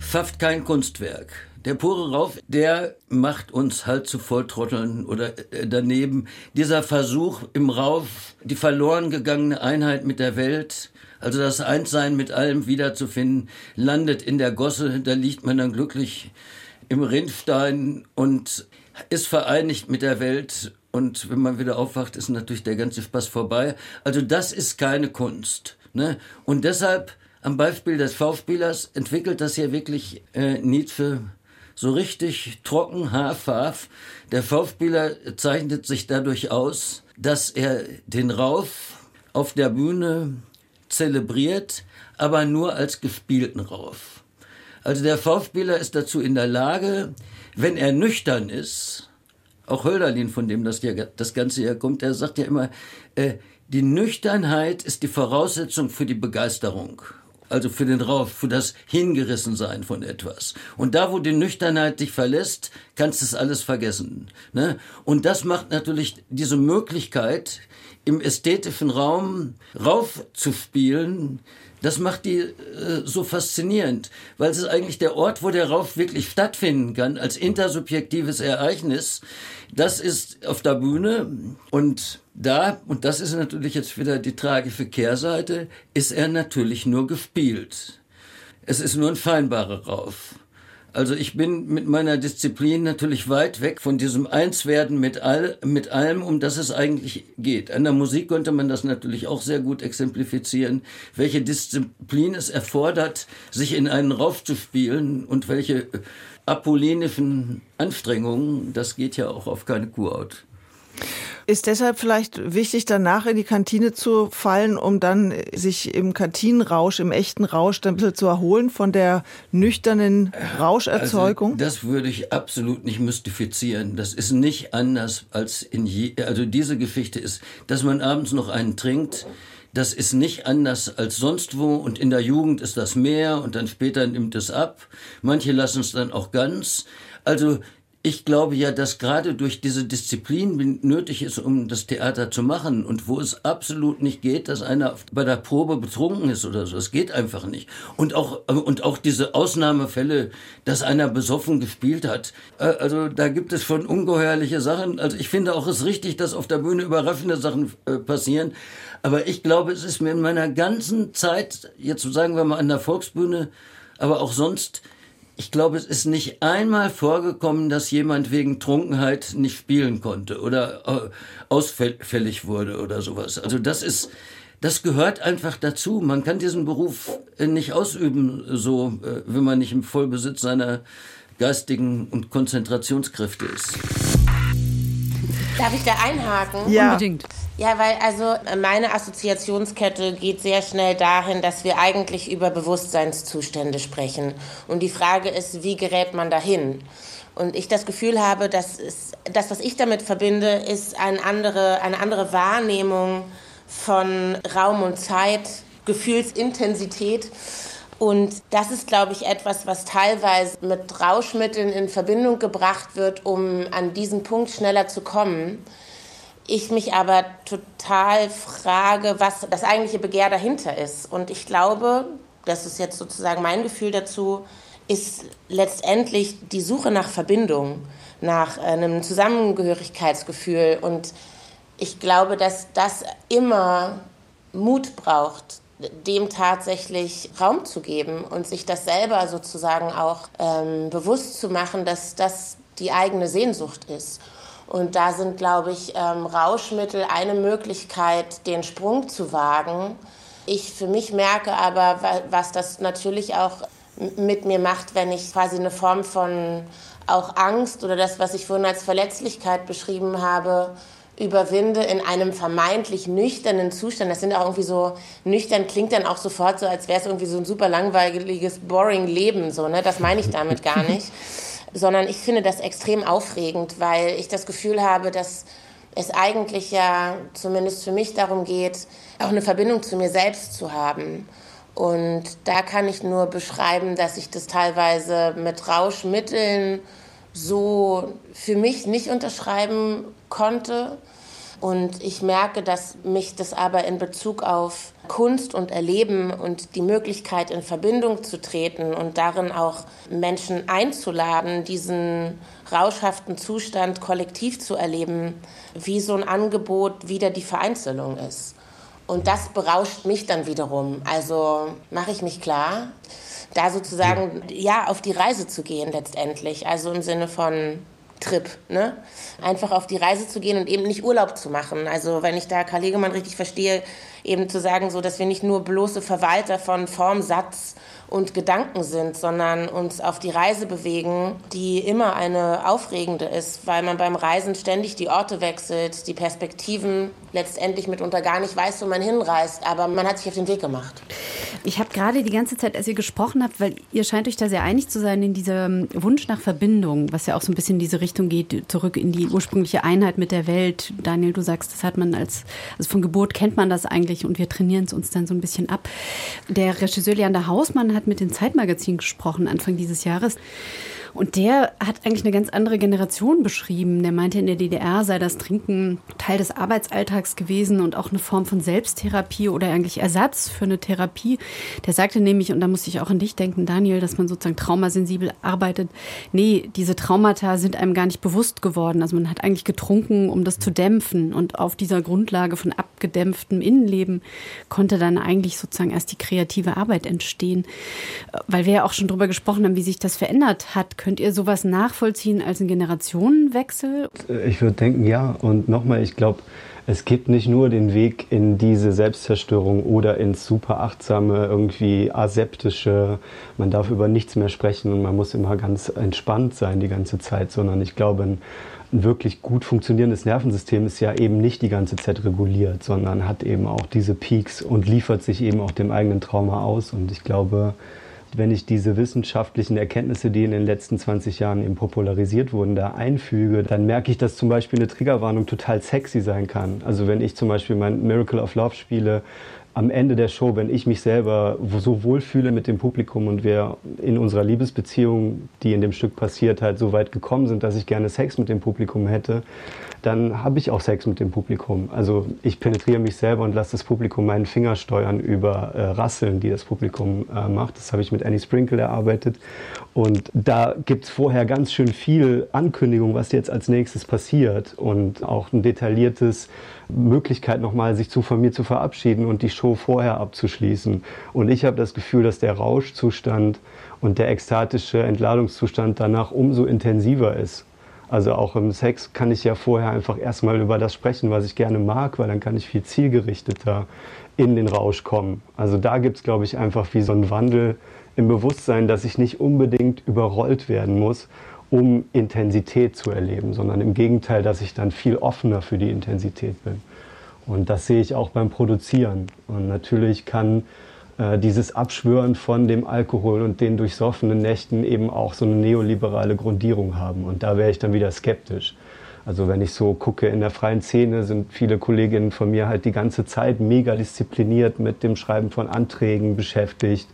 schafft kein Kunstwerk. Der pure Rauf, der macht uns halt zu Volltrotteln oder äh, daneben. Dieser Versuch im Rauf, die verloren gegangene Einheit mit der Welt, also das Einssein mit allem wiederzufinden, landet in der Gosse, da liegt man dann glücklich im Rindstein und ist vereinigt mit der Welt und wenn man wieder aufwacht, ist natürlich der ganze Spaß vorbei. Also das ist keine Kunst. Ne? Und deshalb am Beispiel des Schauspielers entwickelt das hier wirklich äh, Nietzsche so richtig trocken, haarfarf. Der Schauspieler zeichnet sich dadurch aus, dass er den Rauf auf der Bühne zelebriert, aber nur als gespielten Rauf. Also der Schauspieler ist dazu in der Lage, wenn er nüchtern ist, auch Hölderlin, von dem das, ja, das Ganze ja kommt, der sagt ja immer, äh, die Nüchternheit ist die Voraussetzung für die Begeisterung also für den Rauf, für das Hingerissensein von etwas. Und da, wo die Nüchternheit dich verlässt, kannst du es alles vergessen. Ne? Und das macht natürlich diese Möglichkeit, im ästhetischen Raum rauf zu spielen, das macht die äh, so faszinierend, weil es ist eigentlich der Ort, wo der Rauf wirklich stattfinden kann, als intersubjektives Ereignis. Das ist auf der Bühne und da, und das ist natürlich jetzt wieder die tragische Kehrseite, ist er natürlich nur gespielt. Es ist nur ein scheinbarer Rauf. Also ich bin mit meiner Disziplin natürlich weit weg von diesem Einswerden mit, all, mit allem, um das es eigentlich geht. An der Musik könnte man das natürlich auch sehr gut exemplifizieren, welche Disziplin es erfordert, sich in einen Rauf zu spielen und welche apollinischen Anstrengungen, das geht ja auch auf keine Kurhaut. Ist deshalb vielleicht wichtig, danach in die Kantine zu fallen, um dann sich im Kantinenrausch, im echten Rausch, dann ein bisschen zu erholen von der nüchternen Rauscherzeugung? Also das würde ich absolut nicht mystifizieren. Das ist nicht anders als in je, also diese Geschichte ist, dass man abends noch einen trinkt. Das ist nicht anders als sonst wo und in der Jugend ist das mehr und dann später nimmt es ab. Manche lassen es dann auch ganz. Also ich glaube ja, dass gerade durch diese Disziplin nötig ist, um das Theater zu machen und wo es absolut nicht geht, dass einer bei der Probe betrunken ist oder so. Es geht einfach nicht. Und auch, und auch diese Ausnahmefälle, dass einer besoffen gespielt hat. Äh, also da gibt es schon ungeheuerliche Sachen. Also ich finde auch es richtig, dass auf der Bühne überraschende Sachen äh, passieren. Aber ich glaube, es ist mir in meiner ganzen Zeit, jetzt sagen wir mal an der Volksbühne, aber auch sonst, ich glaube, es ist nicht einmal vorgekommen, dass jemand wegen Trunkenheit nicht spielen konnte oder äh, ausfällig wurde oder sowas. Also das ist, das gehört einfach dazu. Man kann diesen Beruf äh, nicht ausüben, so, äh, wenn man nicht im Vollbesitz seiner geistigen und Konzentrationskräfte ist. Darf ich da einhaken? Ja. Unbedingt. Ja, weil also meine Assoziationskette geht sehr schnell dahin, dass wir eigentlich über Bewusstseinszustände sprechen. Und die Frage ist, wie gerät man dahin? Und ich das Gefühl habe, dass es, das, was ich damit verbinde, ist eine andere, eine andere Wahrnehmung von Raum und Zeit, Gefühlsintensität. Und das ist, glaube ich, etwas, was teilweise mit Rauschmitteln in Verbindung gebracht wird, um an diesen Punkt schneller zu kommen. Ich mich aber total frage, was das eigentliche Begehr dahinter ist. Und ich glaube, das ist jetzt sozusagen mein Gefühl dazu, ist letztendlich die Suche nach Verbindung, nach einem Zusammengehörigkeitsgefühl. Und ich glaube, dass das immer Mut braucht, dem tatsächlich Raum zu geben und sich das selber sozusagen auch ähm, bewusst zu machen, dass das die eigene Sehnsucht ist. Und da sind, glaube ich, ähm, Rauschmittel eine Möglichkeit, den Sprung zu wagen. Ich für mich merke aber, was das natürlich auch mit mir macht, wenn ich quasi eine Form von auch Angst oder das, was ich vorhin als Verletzlichkeit beschrieben habe, überwinde in einem vermeintlich nüchternen Zustand. Das sind auch irgendwie so, nüchtern klingt dann auch sofort so, als wäre es irgendwie so ein super langweiliges, boring Leben. So, ne? Das meine ich damit gar [LAUGHS] nicht. Sondern ich finde das extrem aufregend, weil ich das Gefühl habe, dass es eigentlich ja zumindest für mich darum geht, auch eine Verbindung zu mir selbst zu haben. Und da kann ich nur beschreiben, dass ich das teilweise mit Rauschmitteln so für mich nicht unterschreiben konnte. Und ich merke, dass mich das aber in Bezug auf Kunst und Erleben und die Möglichkeit, in Verbindung zu treten und darin auch Menschen einzuladen, diesen rauschhaften Zustand kollektiv zu erleben, wie so ein Angebot wieder die Vereinzelung ist. Und das berauscht mich dann wiederum. Also mache ich mich klar, da sozusagen ja auf die Reise zu gehen letztendlich. Also im Sinne von Trip, ne? Einfach auf die Reise zu gehen und eben nicht Urlaub zu machen. Also wenn ich da Karl Hegemann richtig verstehe, eben zu sagen, so, dass wir nicht nur bloße Verwalter von Form, Satz und Gedanken sind, sondern uns auf die Reise bewegen, die immer eine aufregende ist, weil man beim Reisen ständig die Orte wechselt, die Perspektiven letztendlich mitunter gar nicht weiß, wo man hinreist, aber man hat sich auf den Weg gemacht. Ich habe gerade die ganze Zeit, als ihr gesprochen habt, weil ihr scheint euch da sehr einig zu sein in diesem Wunsch nach Verbindung, was ja auch so ein bisschen in diese Richtung geht, zurück in die ursprüngliche Einheit mit der Welt. Daniel, du sagst, das hat man als, also von Geburt kennt man das eigentlich und wir trainieren es uns dann so ein bisschen ab. Der Regisseur Leander Hausmann hat mit dem Zeitmagazin gesprochen Anfang dieses Jahres. Und der hat eigentlich eine ganz andere Generation beschrieben. Der meinte, in der DDR sei das Trinken Teil des Arbeitsalltags gewesen und auch eine Form von Selbsttherapie oder eigentlich Ersatz für eine Therapie. Der sagte nämlich, und da musste ich auch an dich denken, Daniel, dass man sozusagen traumasensibel arbeitet. Nee, diese Traumata sind einem gar nicht bewusst geworden. Also man hat eigentlich getrunken, um das zu dämpfen. Und auf dieser Grundlage von abgedämpftem Innenleben konnte dann eigentlich sozusagen erst die kreative Arbeit entstehen. Weil wir ja auch schon drüber gesprochen haben, wie sich das verändert hat Könnt ihr sowas nachvollziehen als einen Generationenwechsel? Ich würde denken, ja. Und nochmal, ich glaube, es gibt nicht nur den Weg in diese Selbstzerstörung oder ins super achtsame, irgendwie aseptische, man darf über nichts mehr sprechen und man muss immer ganz entspannt sein die ganze Zeit, sondern ich glaube, ein, ein wirklich gut funktionierendes Nervensystem ist ja eben nicht die ganze Zeit reguliert, sondern hat eben auch diese Peaks und liefert sich eben auch dem eigenen Trauma aus. Und ich glaube, wenn ich diese wissenschaftlichen Erkenntnisse, die in den letzten 20 Jahren eben popularisiert wurden, da einfüge, dann merke ich, dass zum Beispiel eine Triggerwarnung total sexy sein kann. Also wenn ich zum Beispiel mein Miracle of Love spiele, am Ende der Show, wenn ich mich selber so wohlfühle mit dem Publikum und wir in unserer Liebesbeziehung, die in dem Stück passiert, halt so weit gekommen sind, dass ich gerne Sex mit dem Publikum hätte, dann habe ich auch Sex mit dem Publikum. Also ich penetriere mich selber und lasse das Publikum meinen Finger steuern über äh, Rasseln, die das Publikum äh, macht. Das habe ich mit Annie Sprinkle erarbeitet. Und da gibt es vorher ganz schön viel Ankündigung, was jetzt als nächstes passiert und auch ein detailliertes Möglichkeit nochmal, sich zu, von mir zu verabschieden und die Show vorher abzuschließen. Und ich habe das Gefühl, dass der Rauschzustand und der ekstatische Entladungszustand danach umso intensiver ist. Also auch im Sex kann ich ja vorher einfach erstmal über das sprechen, was ich gerne mag, weil dann kann ich viel zielgerichteter in den Rausch kommen. Also da gibt es, glaube ich, einfach wie so einen Wandel im Bewusstsein, dass ich nicht unbedingt überrollt werden muss um Intensität zu erleben, sondern im Gegenteil, dass ich dann viel offener für die Intensität bin. Und das sehe ich auch beim Produzieren. Und natürlich kann äh, dieses Abschwören von dem Alkohol und den durchsoffenen Nächten eben auch so eine neoliberale Grundierung haben. Und da wäre ich dann wieder skeptisch. Also wenn ich so gucke, in der freien Szene sind viele Kolleginnen von mir halt die ganze Zeit mega diszipliniert mit dem Schreiben von Anträgen beschäftigt,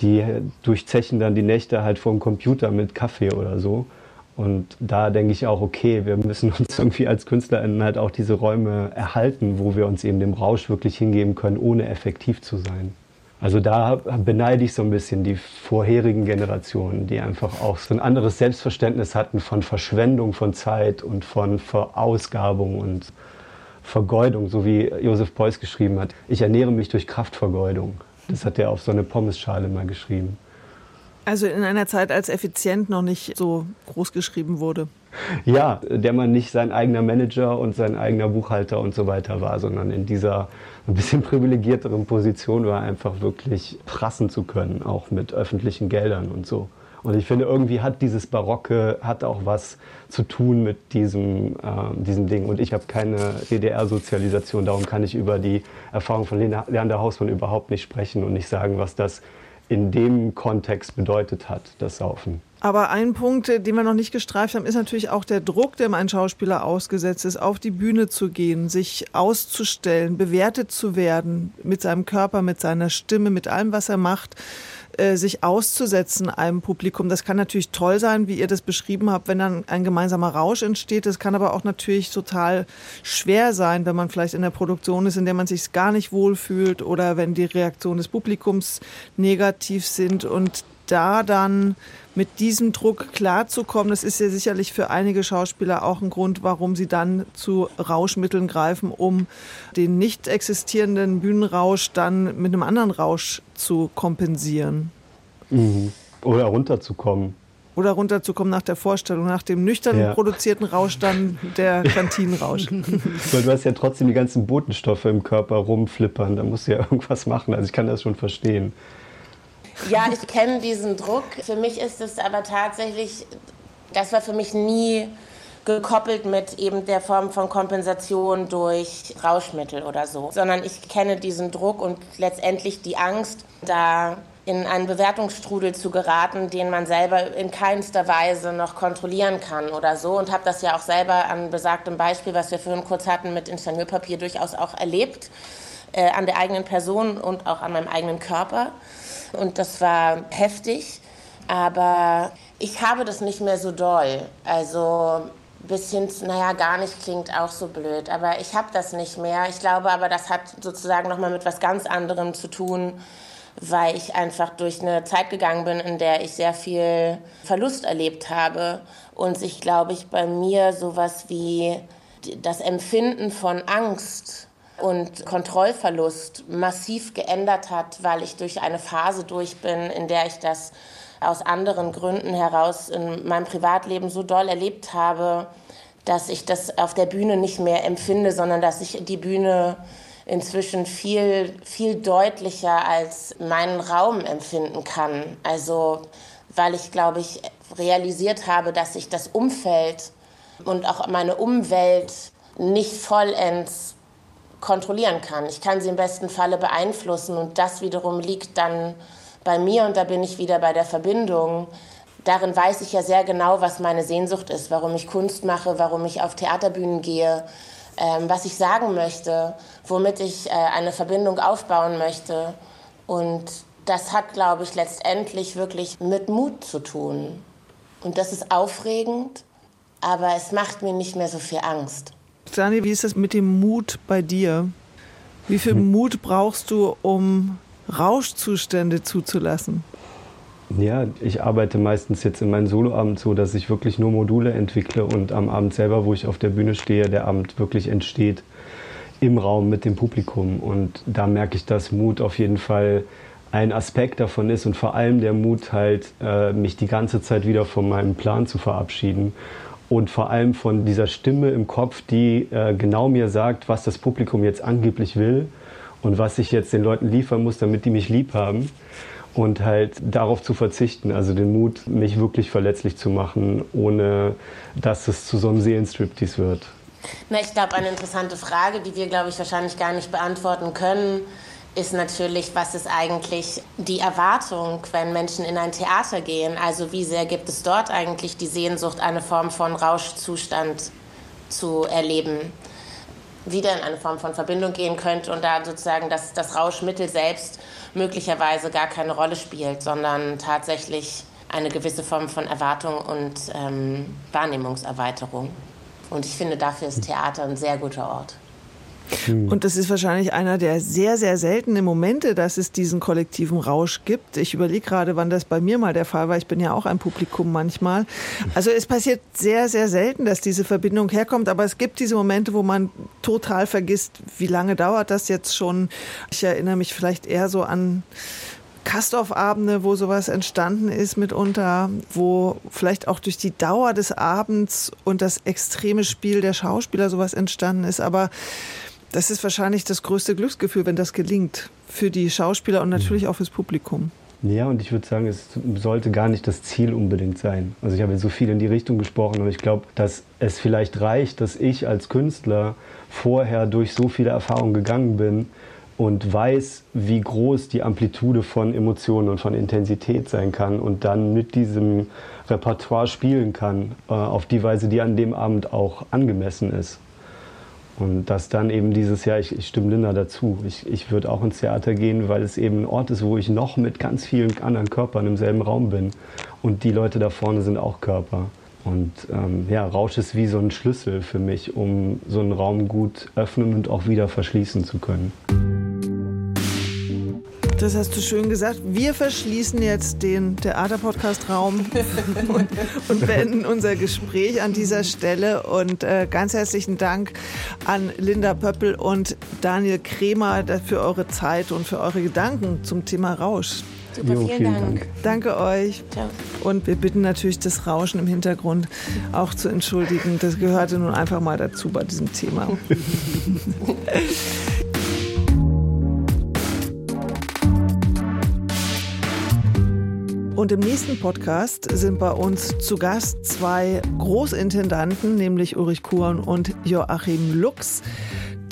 die durchzechen dann die Nächte halt vor dem Computer mit Kaffee oder so. Und da denke ich auch, okay, wir müssen uns [LAUGHS] irgendwie als KünstlerInnen halt auch diese Räume erhalten, wo wir uns eben dem Rausch wirklich hingeben können, ohne effektiv zu sein. Also da beneide ich so ein bisschen die vorherigen Generationen, die einfach auch so ein anderes Selbstverständnis hatten von Verschwendung von Zeit und von Verausgabung und Vergeudung, so wie Josef Beuys geschrieben hat. Ich ernähre mich durch Kraftvergeudung. Das hat er auf so eine Pommesschale mal geschrieben. Also in einer Zeit, als effizient noch nicht so groß geschrieben wurde. Ja, der man nicht sein eigener Manager und sein eigener Buchhalter und so weiter war, sondern in dieser ein bisschen privilegierteren Position war, einfach wirklich prassen zu können, auch mit öffentlichen Geldern und so. Und ich finde, irgendwie hat dieses Barocke hat auch was zu tun mit diesem, äh, diesem Ding. Und ich habe keine DDR-Sozialisation, darum kann ich über die Erfahrung von Leander Hausmann überhaupt nicht sprechen und nicht sagen, was das in dem Kontext bedeutet hat, das Saufen. Aber ein Punkt, äh, den wir noch nicht gestreift haben, ist natürlich auch der Druck, dem ein Schauspieler ausgesetzt ist, auf die Bühne zu gehen, sich auszustellen, bewertet zu werden mit seinem Körper, mit seiner Stimme, mit allem, was er macht, äh, sich auszusetzen einem Publikum. Das kann natürlich toll sein, wie ihr das beschrieben habt, wenn dann ein gemeinsamer Rausch entsteht. Das kann aber auch natürlich total schwer sein, wenn man vielleicht in der Produktion ist, in der man sich gar nicht wohlfühlt oder wenn die Reaktionen des Publikums negativ sind und da dann mit diesem Druck klarzukommen, das ist ja sicherlich für einige Schauspieler auch ein Grund, warum sie dann zu Rauschmitteln greifen, um den nicht existierenden Bühnenrausch dann mit einem anderen Rausch zu kompensieren. Mhm. Oder runterzukommen. Oder runterzukommen nach der Vorstellung, nach dem nüchtern ja. produzierten Rausch dann der [LAUGHS] Kantinenrausch. Weil du hast ja trotzdem die ganzen Botenstoffe im Körper rumflippern, da musst du ja [LAUGHS] irgendwas machen. Also ich kann das schon verstehen. Ja, ich kenne diesen Druck. Für mich ist es aber tatsächlich, das war für mich nie gekoppelt mit eben der Form von Kompensation durch Rauschmittel oder so, sondern ich kenne diesen Druck und letztendlich die Angst, da in einen Bewertungsstrudel zu geraten, den man selber in keinster Weise noch kontrollieren kann oder so. Und habe das ja auch selber an besagtem Beispiel, was wir vorhin kurz hatten, mit Ingenieurpapier durchaus auch erlebt, äh, an der eigenen Person und auch an meinem eigenen Körper und das war heftig, aber ich habe das nicht mehr so doll. Also bisschen, naja, gar nicht klingt auch so blöd, aber ich habe das nicht mehr. Ich glaube aber, das hat sozusagen nochmal mit was ganz anderem zu tun, weil ich einfach durch eine Zeit gegangen bin, in der ich sehr viel Verlust erlebt habe und sich, glaube ich, bei mir sowas wie das Empfinden von Angst und Kontrollverlust massiv geändert hat, weil ich durch eine Phase durch bin, in der ich das aus anderen Gründen heraus in meinem Privatleben so doll erlebt habe, dass ich das auf der Bühne nicht mehr empfinde, sondern dass ich die Bühne inzwischen viel, viel deutlicher als meinen Raum empfinden kann. Also, weil ich, glaube ich, realisiert habe, dass ich das Umfeld und auch meine Umwelt nicht vollends kontrollieren kann. Ich kann sie im besten Falle beeinflussen und das wiederum liegt dann bei mir und da bin ich wieder bei der Verbindung. Darin weiß ich ja sehr genau, was meine Sehnsucht ist, warum ich Kunst mache, warum ich auf Theaterbühnen gehe, ähm, was ich sagen möchte, womit ich äh, eine Verbindung aufbauen möchte. Und das hat, glaube ich, letztendlich wirklich mit Mut zu tun. Und das ist aufregend, aber es macht mir nicht mehr so viel Angst. Daniel, wie ist das mit dem Mut bei dir? Wie viel. Mut brauchst du, um Rauschzustände zuzulassen? Ja, ich arbeite meistens jetzt in meinem Soloabend so, dass ich wirklich nur Module entwickle und am Abend selber, wo ich auf der Bühne stehe, der Abend wirklich entsteht im Raum mit dem Publikum. Und da merke ich, dass Mut auf jeden Fall ein Aspekt davon ist und vor allem der Mut halt, äh, mich die ganze Zeit wieder von meinem Plan zu verabschieden und vor allem von dieser Stimme im Kopf, die äh, genau mir sagt, was das Publikum jetzt angeblich will und was ich jetzt den Leuten liefern muss, damit die mich lieb haben und halt darauf zu verzichten, also den Mut, mich wirklich verletzlich zu machen, ohne dass es zu so einem Seelenstriptease wird. Na, ich glaube, eine interessante Frage, die wir, glaube ich, wahrscheinlich gar nicht beantworten können, ist natürlich, was ist eigentlich die Erwartung, wenn Menschen in ein Theater gehen? Also wie sehr gibt es dort eigentlich die Sehnsucht, eine Form von Rauschzustand zu erleben? Wieder in eine Form von Verbindung gehen könnte und da sozusagen das, das Rauschmittel selbst möglicherweise gar keine Rolle spielt, sondern tatsächlich eine gewisse Form von Erwartung und ähm, Wahrnehmungserweiterung. Und ich finde, dafür ist Theater ein sehr guter Ort. Hm. Und das ist wahrscheinlich einer der sehr, sehr seltenen Momente, dass es diesen kollektiven Rausch gibt. Ich überlege gerade, wann das bei mir mal der Fall war. Ich bin ja auch ein Publikum manchmal. Also es passiert sehr, sehr selten, dass diese Verbindung herkommt. Aber es gibt diese Momente, wo man total vergisst, wie lange dauert das jetzt schon. Ich erinnere mich vielleicht eher so an Kastorf-Abende, wo sowas entstanden ist mitunter, wo vielleicht auch durch die Dauer des Abends und das extreme Spiel der Schauspieler sowas entstanden ist. Aber das ist wahrscheinlich das größte Glücksgefühl, wenn das gelingt für die Schauspieler und natürlich auch fürs Publikum. Ja, und ich würde sagen, es sollte gar nicht das Ziel unbedingt sein. Also ich habe jetzt so viel in die Richtung gesprochen, aber ich glaube, dass es vielleicht reicht, dass ich als Künstler vorher durch so viele Erfahrungen gegangen bin, und weiß, wie groß die Amplitude von Emotionen und von Intensität sein kann und dann mit diesem Repertoire spielen kann, äh, auf die Weise, die an dem Abend auch angemessen ist. Und dass dann eben dieses Jahr, ich, ich stimme Linda dazu, ich, ich würde auch ins Theater gehen, weil es eben ein Ort ist, wo ich noch mit ganz vielen anderen Körpern im selben Raum bin. Und die Leute da vorne sind auch Körper. Und ähm, ja, Rausch ist wie so ein Schlüssel für mich, um so einen Raum gut öffnen und auch wieder verschließen zu können. Das hast du schön gesagt. Wir verschließen jetzt den Theaterpodcast-Raum [LAUGHS] und, und, beenden unser Gespräch an dieser Stelle. Und äh, ganz herzlichen Dank an Linda Pöppel und Daniel Kremer für eure Zeit und für eure Gedanken zum Thema Rausch. Super, vielen, vielen Dank. Dank. Danke euch. Ciao. Und wir bitten natürlich das Rauschen im Hintergrund auch zu entschuldigen. Das gehörte nun einfach mal dazu bei diesem Thema. [LAUGHS] Und im nächsten Podcast sind bei uns zu Gast zwei Großintendanten, nämlich Ulrich Kuhn und Joachim Lux.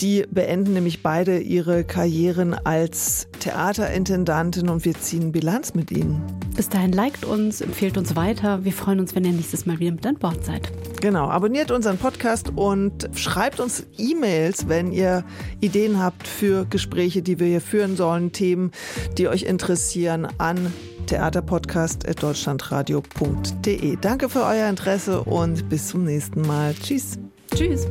Die beenden nämlich beide ihre Karrieren als Theaterintendanten und wir ziehen Bilanz mit ihnen. Bis dahin liked uns, empfehlt uns weiter. Wir freuen uns, wenn ihr nächstes Mal wieder mit an Bord seid. Genau, abonniert unseren Podcast und schreibt uns E-Mails, wenn ihr Ideen habt für Gespräche, die wir hier führen sollen, Themen, die euch interessieren, an theaterpodcast.deutschlandradio.de. Danke für euer Interesse und bis zum nächsten Mal. Tschüss. Tschüss.